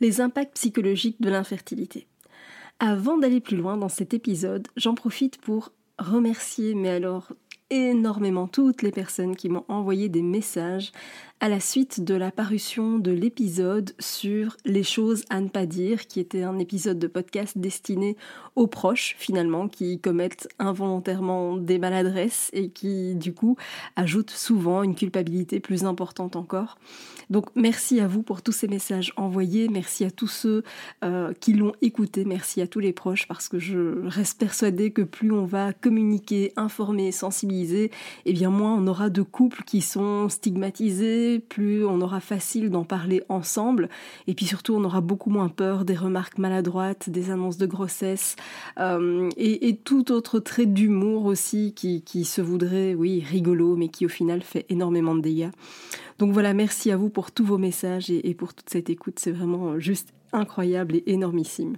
Les impacts psychologiques de l'infertilité. Avant d'aller plus loin dans cet épisode, j'en profite pour remercier, mais alors énormément toutes les personnes qui m'ont envoyé des messages à la suite de la parution de l'épisode sur les choses à ne pas dire, qui était un épisode de podcast destiné aux proches finalement, qui commettent involontairement des maladresses et qui du coup ajoutent souvent une culpabilité plus importante encore. Donc merci à vous pour tous ces messages envoyés, merci à tous ceux euh, qui l'ont écouté, merci à tous les proches parce que je reste persuadée que plus on va communiquer, informer, sensibiliser, et eh bien moins on aura de couples qui sont stigmatisés, plus on aura facile d'en parler ensemble, et puis surtout on aura beaucoup moins peur des remarques maladroites, des annonces de grossesse, euh, et, tout autre trait d'humour aussi qui, se voudrait, oui, rigolo, mais qui au final fait énormément de dégâts. Donc voilà, merci à vous pour tous vos messages et, et pour toute cette écoute, c'est vraiment juste incroyable et énormissime.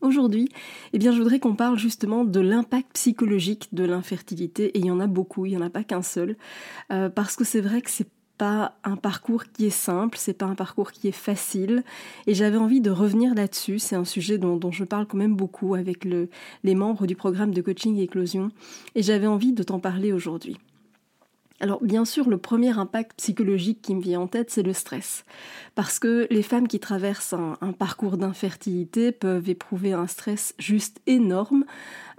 Aujourd'hui, eh bien, je voudrais qu'on parle justement de l'impact psychologique de l'infertilité, et il y en a beaucoup, il n'y en a pas qu'un seul, euh, parce que c'est vrai que c'est pas un parcours qui est simple, c'est pas un parcours qui est facile. Et j'avais envie de revenir là-dessus. C'est un sujet dont, je parle quand même beaucoup avec les membres du programme de coaching Éclosion. Et j'avais envie de t'en parler aujourd'hui. Alors bien sûr, le premier impact psychologique qui me vient en tête, c'est le stress. Parce que les femmes qui traversent un, parcours d'infertilité peuvent éprouver un stress juste énorme,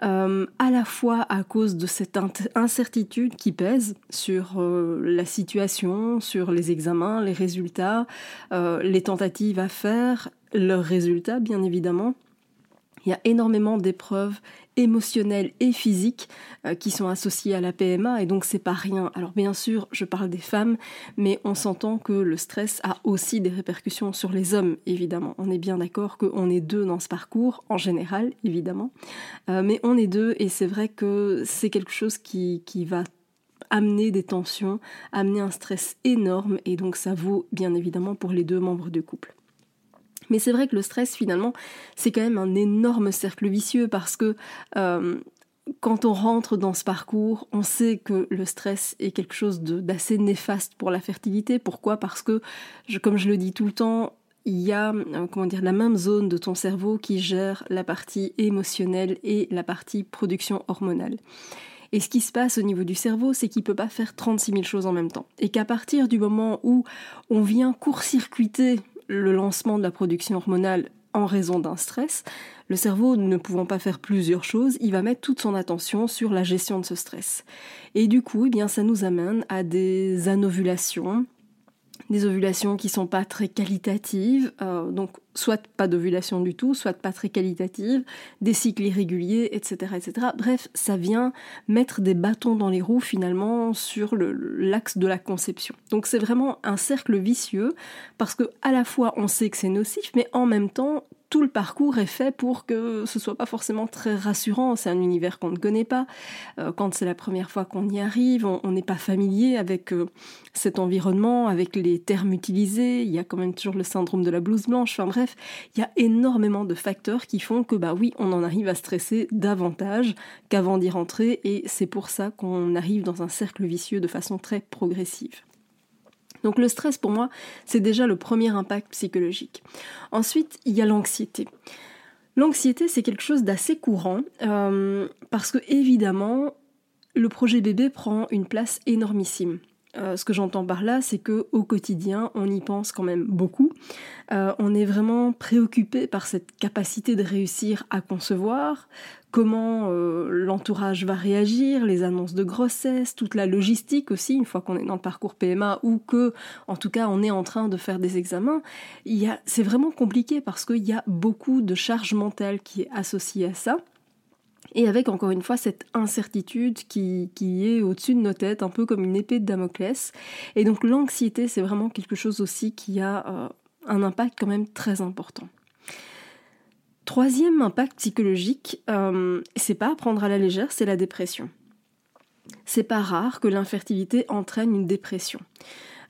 euh, à la fois à cause de cette incertitude qui pèse sur euh, la situation, sur les examens, les résultats, euh, les tentatives à faire, leurs résultats bien évidemment. Il y a énormément d'épreuves émotionnelles et physiques euh, qui sont associées à la PMA et donc c'est pas rien. Alors bien sûr, je parle des femmes, mais on s'entend que le stress a aussi des répercussions sur les hommes, évidemment. On est bien d'accord qu'on est deux dans ce parcours, en général, évidemment, euh, mais on est deux et c'est vrai que c'est quelque chose qui, qui va amener des tensions, amener un stress énorme et donc ça vaut bien évidemment pour les deux membres du couple. Mais c'est vrai que le stress, finalement, c'est quand même un énorme cercle vicieux parce que euh, quand on rentre dans ce parcours, on sait que le stress est quelque chose d'assez néfaste pour la fertilité. Pourquoi? Parce que, comme je le dis tout le temps, il y a euh, comment dire la même zone de ton cerveau qui gère la partie émotionnelle et la partie production hormonale. Et ce qui se passe au niveau du cerveau, c'est qu'il ne peut pas faire 36 000 choses en même temps. Et qu'à partir du moment où on vient court-circuiter le lancement de la production hormonale en raison d'un stress, le cerveau ne pouvant pas faire plusieurs choses, il va mettre toute son attention sur la gestion de ce stress. Et du coup, eh bien, ça nous amène à des anovulations, des ovulations qui sont pas très qualitatives, euh, donc soit pas d'ovulation du tout, soit pas très qualitative, des cycles irréguliers, etc., etc. Bref, ça vient mettre des bâtons dans les roues finalement sur l'axe de la conception. Donc c'est vraiment un cercle vicieux parce que à la fois on sait que c'est nocif, mais en même temps tout le parcours est fait pour que ce soit pas forcément très rassurant. C'est un univers qu'on ne connaît pas. Euh, quand c'est la première fois qu'on y arrive, on n'est pas familier avec euh, cet environnement, avec les termes utilisés. Il y a quand même toujours le syndrome de la blouse blanche. Enfin bref, il y a énormément de facteurs qui font que bah oui, on en arrive à stresser davantage qu'avant d'y rentrer. Et c'est pour ça qu'on arrive dans un cercle vicieux de façon très progressive. Donc le stress pour moi, c'est déjà le premier impact psychologique. Ensuite, il y a l'anxiété. L'anxiété, c'est quelque chose d'assez courant euh, parce que évidemment, le projet bébé prend une place énormissime. Euh, ce que j'entends par là, c'est que au quotidien, on y pense quand même beaucoup. Euh, on est vraiment préoccupé par cette capacité de réussir à concevoir, comment euh, l'entourage va réagir, les annonces de grossesse, toute la logistique aussi, une fois qu'on est dans le parcours PMA ou que, en tout cas, on est en train de faire des examens. C'est vraiment compliqué parce qu'il y a beaucoup de charge mentale qui est associée à ça. Et avec encore une fois cette incertitude qui, est au-dessus de nos têtes, un peu comme une épée de Damoclès. Et donc l'anxiété, c'est vraiment quelque chose aussi qui a euh, un impact quand même très important. Troisième impact psychologique, euh, c'est pas à prendre à la légère, c'est la dépression. C'est pas rare que l'infertilité entraîne une dépression.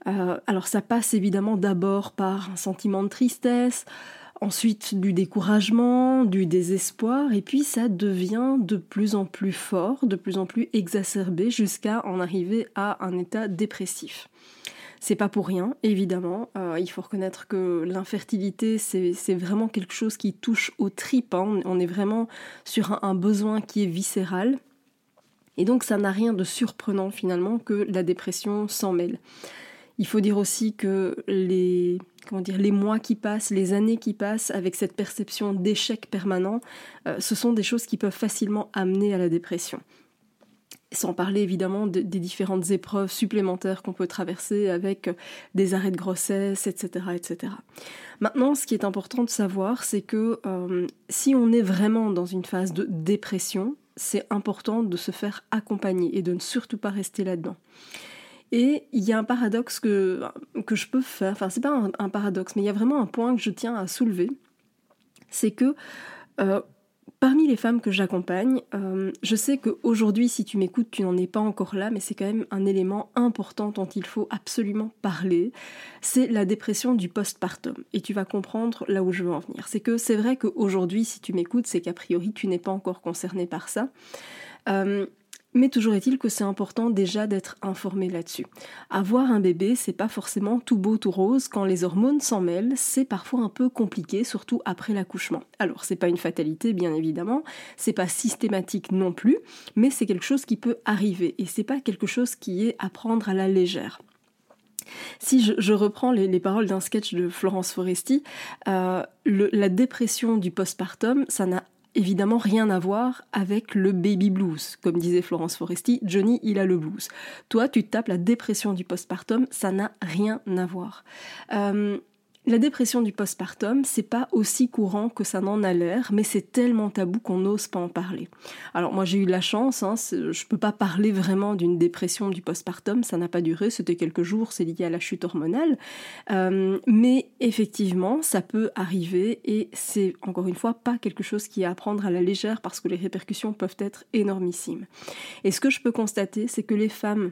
Euh, alors ça passe évidemment d'abord par un sentiment de tristesse, ensuite du découragement, du désespoir, et puis ça devient de plus en plus fort, de plus en plus exacerbé, jusqu'à en arriver à un état dépressif. C'est pas pour rien, évidemment. Euh, il faut reconnaître que l'infertilité, c'est vraiment quelque chose qui touche aux tripes. Hein. On est vraiment sur un besoin qui est viscéral. Et donc ça n'a rien de surprenant finalement que la dépression s'en mêle. Il faut dire aussi que les, comment dire, les mois qui passent, les années qui passent avec cette perception d'échec permanent, euh, ce sont des choses qui peuvent facilement amener à la dépression. Sans parler évidemment des différentes épreuves supplémentaires qu'on peut traverser avec des arrêts de grossesse, etc., etc. Maintenant, ce qui est important de savoir, c'est que euh, si on est vraiment dans une phase de dépression, c'est important de se faire accompagner et de ne surtout pas rester là-dedans. Et il y a un paradoxe que, que je peux faire, enfin c'est pas un, paradoxe, mais il y a vraiment un point que je tiens à soulever, c'est que euh, parmi les femmes que j'accompagne, euh, je sais qu'aujourd'hui, si tu m'écoutes, tu n'en es pas encore là, mais c'est quand même un élément important dont il faut absolument parler, c'est la dépression du postpartum. Et tu vas comprendre là où je veux en venir. C'est que c'est vrai qu'aujourd'hui, si tu m'écoutes, c'est qu'a priori, tu n'es pas encore concerné par ça. Euh, mais toujours est-il que c'est important déjà d'être informé là-dessus. Avoir un bébé, c'est pas forcément tout beau, tout rose. Quand les hormones s'en mêlent, c'est parfois un peu compliqué, surtout après l'accouchement. Alors, c'est pas une fatalité, bien évidemment, c'est pas systématique non plus, mais c'est quelque chose qui peut arriver et c'est pas quelque chose qui est à prendre à la légère. Si je, reprends les, paroles d'un sketch de Florence Foresti, euh, la dépression du postpartum, ça n'a évidemment rien à voir avec le baby blues. Comme disait Florence Foresti, Johnny, il a le blues. Toi, tu tapes la dépression du postpartum, ça n'a rien à voir. Euh, la dépression du postpartum, c'est pas aussi courant que ça n'en a l'air, mais c'est tellement tabou qu'on n'ose pas en parler. Alors moi j'ai eu la chance, hein, je peux pas parler vraiment d'une dépression du postpartum, ça n'a pas duré, c'était quelques jours, c'est lié à la chute hormonale, euh, mais effectivement ça peut arriver et c'est encore une fois pas quelque chose qui est à prendre à la légère parce que les répercussions peuvent être énormissimes. Et ce que je peux constater, c'est que les femmes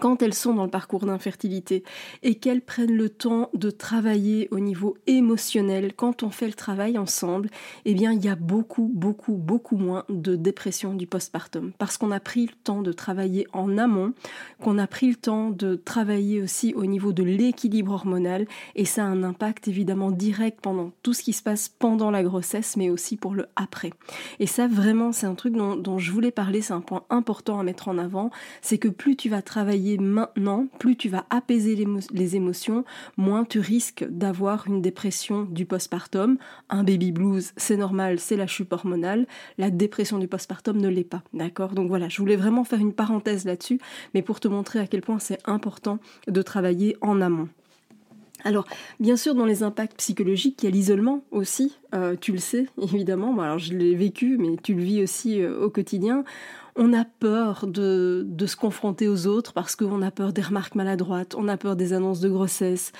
quand elles sont dans le parcours d'infertilité et qu'elles prennent le temps de travailler au niveau émotionnel, quand on fait le travail ensemble, eh bien il y a beaucoup, beaucoup, beaucoup moins de dépression du postpartum parce qu'on a pris le temps de travailler en amont, qu'on a pris le temps de travailler aussi au niveau de l'équilibre hormonal et ça a un impact évidemment direct pendant tout ce qui se passe pendant la grossesse mais aussi pour le après. Et ça vraiment c'est un truc dont, dont je voulais parler, c'est un point important à mettre en avant, c'est que plus tu vas travailler maintenant, plus tu vas apaiser les, émotions, moins tu risques d'avoir une dépression du postpartum. Un baby blues, c'est normal, c'est la chute hormonale. La dépression du postpartum ne l'est pas. D'accord? Donc voilà, je voulais vraiment faire une parenthèse là-dessus, mais pour te montrer à quel point c'est important de travailler en amont. Alors, bien sûr, dans les impacts psychologiques, il y a l'isolement aussi, euh, tu le sais, évidemment. alors, je l'ai vécu, mais tu le vis aussi euh, au quotidien on a peur de, se confronter aux autres parce qu'on a peur des remarques maladroites, on a peur des annonces de grossesse,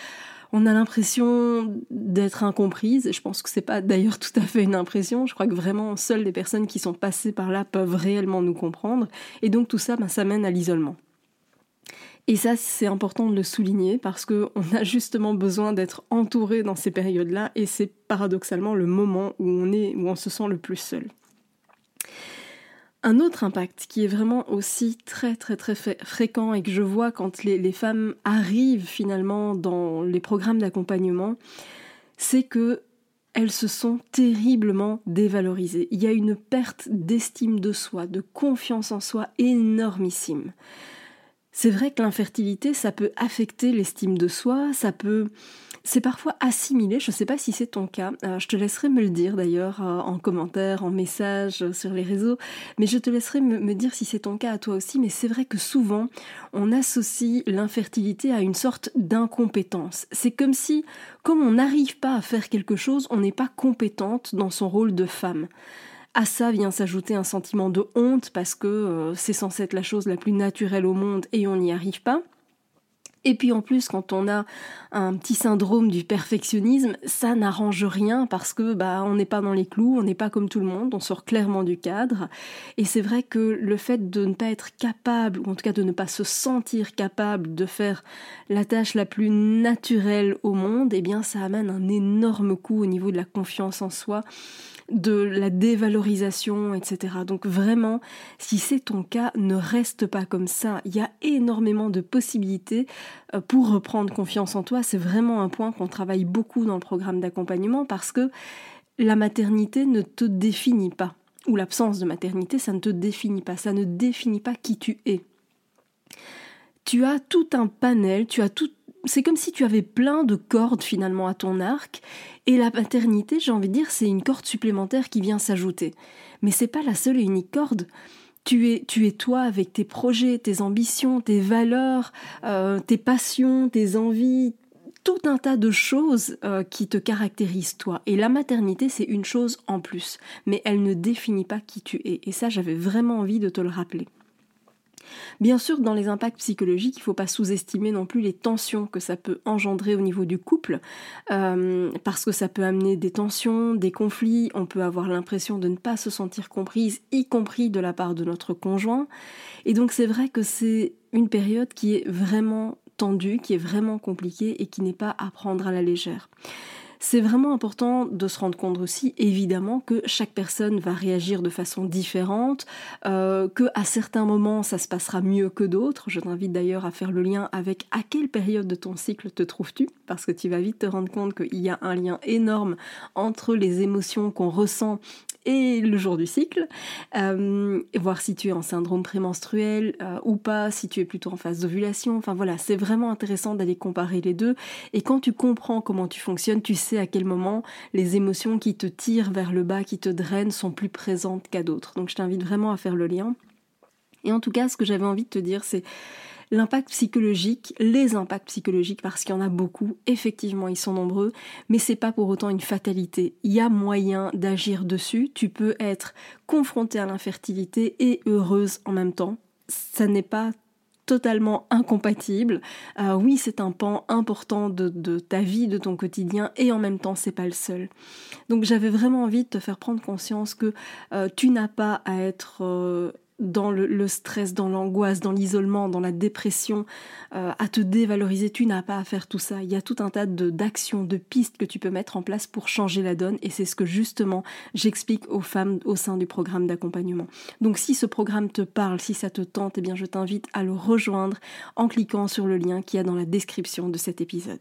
on a l'impression d'être incomprise, je pense que c'est pas d'ailleurs tout à fait une impression, je crois que vraiment seules les personnes qui sont passées par là peuvent réellement nous comprendre, et donc tout ça, ben, ça mène à l'isolement. Et ça, c'est important de le souligner parce qu'on a justement besoin d'être entouré dans ces périodes-là, et c'est paradoxalement le moment où on est, où on se sent le plus seul. Un autre impact qui est vraiment aussi très très très fréquent et que je vois quand les, femmes arrivent finalement dans les programmes d'accompagnement, c'est que elles se sont terriblement dévalorisées. Il y a une perte d'estime de soi, de confiance en soi énormissime. C'est vrai que l'infertilité, ça peut affecter l'estime de soi, ça peut c'est parfois assimilé, je ne sais pas si c'est ton cas, euh, je te laisserai me le dire d'ailleurs euh, en commentaire, en message euh, sur les réseaux, mais je te laisserai me, dire si c'est ton cas à toi aussi, mais c'est vrai que souvent on associe l'infertilité à une sorte d'incompétence. C'est comme si, comme on n'arrive pas à faire quelque chose, on n'est pas compétente dans son rôle de femme. À ça vient s'ajouter un sentiment de honte parce que c'est censé être la chose la plus naturelle au monde et on n'y arrive pas. Et puis en plus, quand on a un petit syndrome du perfectionnisme, ça n'arrange rien parce que bah on n'est pas dans les clous, on n'est pas comme tout le monde, on sort clairement du cadre. Et c'est vrai que le fait de ne pas être capable, ou en tout cas de ne pas se sentir capable de faire la tâche la plus naturelle au monde, eh bien ça amène un énorme coup au niveau de la confiance en soi de la dévalorisation, etc. Donc vraiment, si c'est ton cas, ne reste pas comme ça. Il y a énormément de possibilités euh, pour reprendre confiance en toi. C'est vraiment un point qu'on travaille beaucoup dans le programme d'accompagnement parce que la maternité ne te définit pas. Ou l'absence de maternité, ça ne te définit pas. Ça ne définit pas qui tu es. Tu as tout un panel, tu as tout c'est comme si tu avais plein de cordes finalement à ton arc, et la paternité, j'ai envie de dire, c'est une corde supplémentaire qui vient s'ajouter. Mais c'est pas la seule et unique corde. Tu es, tu toi avec tes projets, tes ambitions, tes valeurs, euh, tes passions, tes envies, tout un tas de choses euh, qui te caractérisent toi. Et la maternité, c'est une chose en plus, mais elle ne définit pas qui tu es. Et ça, j'avais vraiment envie de te le rappeler. Bien sûr, dans les impacts psychologiques, il ne faut pas sous-estimer non plus les tensions que ça peut engendrer au niveau du couple, euh, parce que ça peut amener des tensions, des conflits, on peut avoir l'impression de ne pas se sentir comprise, y compris de la part de notre conjoint. Et donc c'est vrai que c'est une période qui est vraiment tendue, qui est vraiment compliquée et qui n'est pas à prendre à la légère. C'est vraiment important de se rendre compte aussi, évidemment, que chaque personne va réagir de façon différente, euh, que à certains moments ça se passera mieux que d'autres. Je t'invite d'ailleurs à faire le lien avec à quelle période de ton cycle te trouves-tu, parce que tu vas vite te rendre compte qu'il y a un lien énorme entre les émotions qu'on ressent et le jour du cycle, euh, voir si tu es en syndrome prémenstruel euh, ou pas, si tu es plutôt en phase d'ovulation. Enfin voilà, c'est vraiment intéressant d'aller comparer les deux. Et quand tu comprends comment tu fonctionnes, tu sais à quel moment les émotions qui te tirent vers le bas, qui te drainent, sont plus présentes qu'à d'autres. Donc je t'invite vraiment à faire le lien. Et en tout cas, ce que j'avais envie de te dire, c'est L'impact psychologique, les impacts psychologiques, parce qu'il y en a beaucoup, effectivement, ils sont nombreux, mais c'est pas pour autant une fatalité. Il y a moyen d'agir dessus. Tu peux être confronté à l'infertilité et heureuse en même temps. Ça n'est pas totalement incompatible. Euh, oui, c'est un pan important de, ta vie, de ton quotidien, et en même temps, c'est pas le seul. Donc, j'avais vraiment envie de te faire prendre conscience que euh, tu n'as pas à être euh, dans le, stress, dans l'angoisse, dans l'isolement, dans la dépression, euh, à te dévaloriser. Tu n'as pas à faire tout ça. Il y a tout un tas d'actions, de, pistes que tu peux mettre en place pour changer la donne. Et c'est ce que justement j'explique aux femmes au sein du programme d'accompagnement. Donc si ce programme te parle, si ça te tente, eh bien je t'invite à le rejoindre en cliquant sur le lien qui y a dans la description de cet épisode.